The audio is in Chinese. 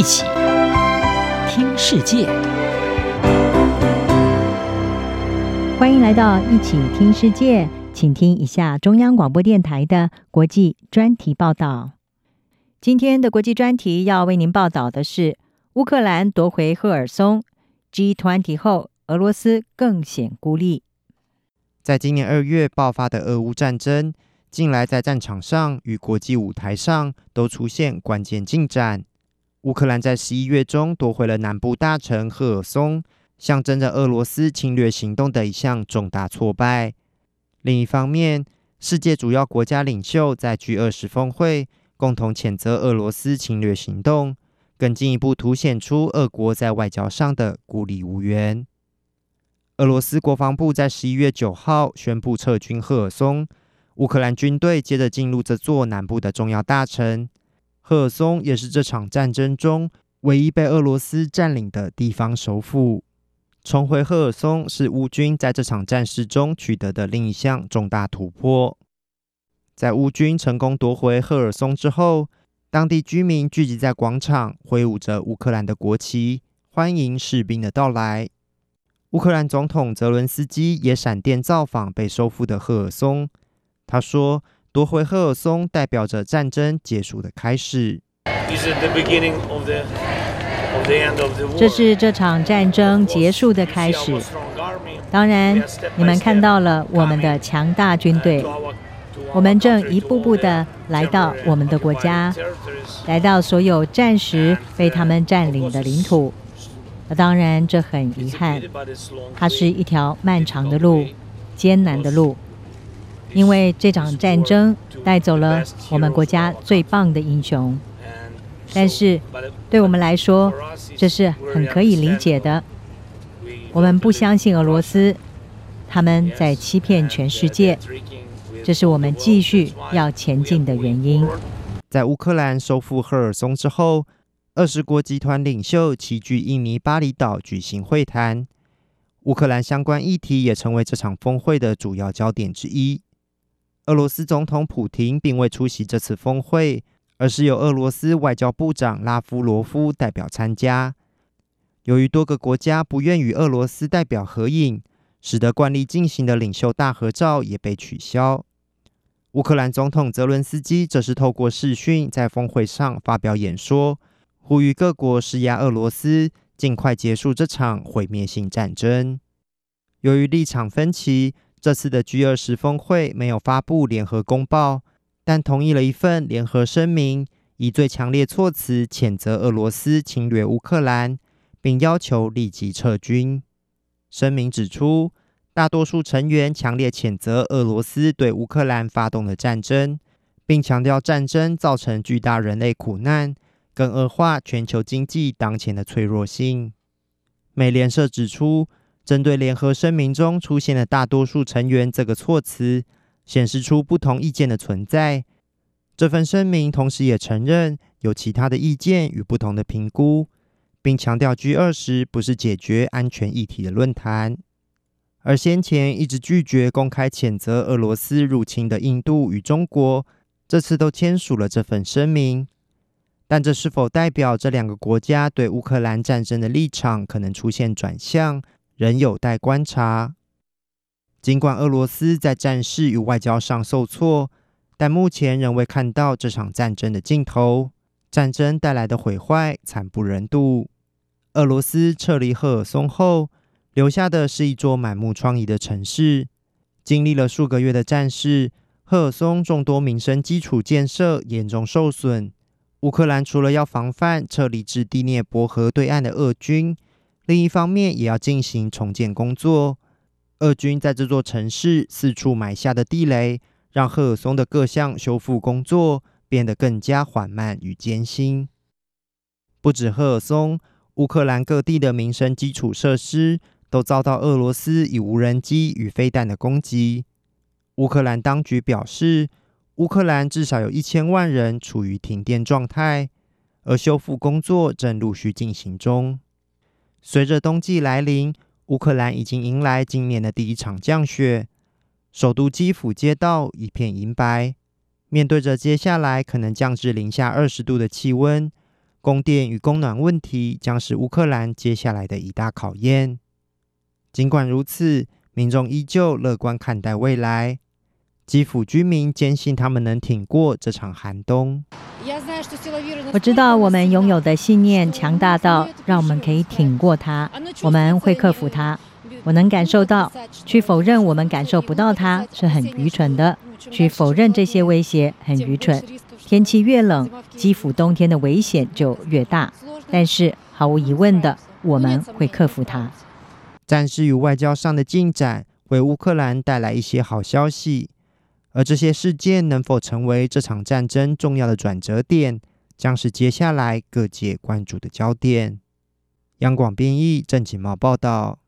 一起听世界，欢迎来到一起听世界，请听一下中央广播电台的国际专题报道。今天的国际专题要为您报道的是乌克兰夺回赫尔松，G20 后，俄罗斯更显孤立。在今年二月爆发的俄乌战争，近来在战场上与国际舞台上都出现关键进展。乌克兰在十一月中夺回了南部大城赫尔松，象征着俄罗斯侵略行动的一项重大挫败。另一方面，世界主要国家领袖在 G20 峰会共同谴责俄罗斯侵略行动，更进一步凸显出俄国在外交上的孤立无援。俄罗斯国防部在十一月九号宣布撤军赫尔松，乌克兰军队接着进入这座南部的重要大城。赫尔松也是这场战争中唯一被俄罗斯占领的地方首府。重回赫尔松是乌军在这场战事中取得的另一项重大突破。在乌军成功夺回赫尔松之后，当地居民聚集在广场，挥舞着乌克兰的国旗，欢迎士兵的到来。乌克兰总统泽伦斯基也闪电造访被收复的赫尔松，他说。夺回赫尔松代表着战争结束的开始。这是这场战争结束的开始。当然，你们看到了我们的强大军队，我们正一步步的来到我们的国家，来到所有战时被他们占领的领土。当然，这很遗憾，它是一条漫长的路，艰难的路。因为这场战争带走了我们国家最棒的英雄，但是对我们来说，这是很可以理解的。我们不相信俄罗斯，他们在欺骗全世界，这是我们继续要前进的原因。在乌克兰收复赫尔松之后，二十国集团领袖齐聚印尼巴厘岛举行会谈，乌克兰相关议题也成为这场峰会的主要焦点之一。俄罗斯总统普丁并未出席这次峰会，而是由俄罗斯外交部长拉夫罗夫代表参加。由于多个国家不愿与俄罗斯代表合影，使得惯例进行的领袖大合照也被取消。乌克兰总统泽伦斯基则是透过视讯在峰会上发表演说，呼吁各国施压俄罗斯，尽快结束这场毁灭性战争。由于立场分歧，这次的 G20 峰会没有发布联合公报，但同意了一份联合声明，以最强烈措辞谴责俄罗斯侵略乌克兰，并要求立即撤军。声明指出，大多数成员强烈谴责俄罗斯对乌克兰发动的战争，并强调战争造成巨大人类苦难，更恶化全球经济当前的脆弱性。美联社指出，针对联合声明中出现的“大多数成员”这个措辞，显示出不同意见的存在。这份声明同时也承认有其他的意见与不同的评估，并强调 G20 不是解决安全议题的论坛。而先前一直拒绝公开谴责俄罗斯入侵的印度与中国，这次都签署了这份声明。但这是否代表这两个国家对乌克兰战争的立场可能出现转向？仍有待观察。尽管俄罗斯在战事与外交上受挫，但目前仍未看到这场战争的尽头。战争带来的毁坏惨不忍睹。俄罗斯撤离赫尔松后，留下的是一座满目疮痍的城市。经历了数个月的战事，赫尔松众多民生基础建设严重受损。乌克兰除了要防范撤离至第聂伯河对岸的俄军，另一方面，也要进行重建工作。俄军在这座城市四处埋下的地雷，让赫尔松的各项修复工作变得更加缓慢与艰辛。不止赫尔松，乌克兰各地的民生基础设施都遭到俄罗斯以无人机与飞弹的攻击。乌克兰当局表示，乌克兰至少有一千万人处于停电状态，而修复工作正陆续进行中。随着冬季来临，乌克兰已经迎来今年的第一场降雪。首都基辅街道一片银白。面对着接下来可能降至零下二十度的气温，供电与供暖问题将是乌克兰接下来的一大考验。尽管如此，民众依旧乐观看待未来。基辅居民坚信他们能挺过这场寒冬。我知道我们拥有的信念强大到让我们可以挺过它，我们会克服它。我能感受到，去否认我们感受不到它是很愚蠢的，去否认这些威胁很愚蠢。天气越冷，基辅冬天的危险就越大。但是毫无疑问的，我们会克服它。战事与外交上的进展为乌克兰带来一些好消息，而这些事件能否成为这场战争重要的转折点，将是接下来各界关注的焦点。央广编译郑锦茂报道。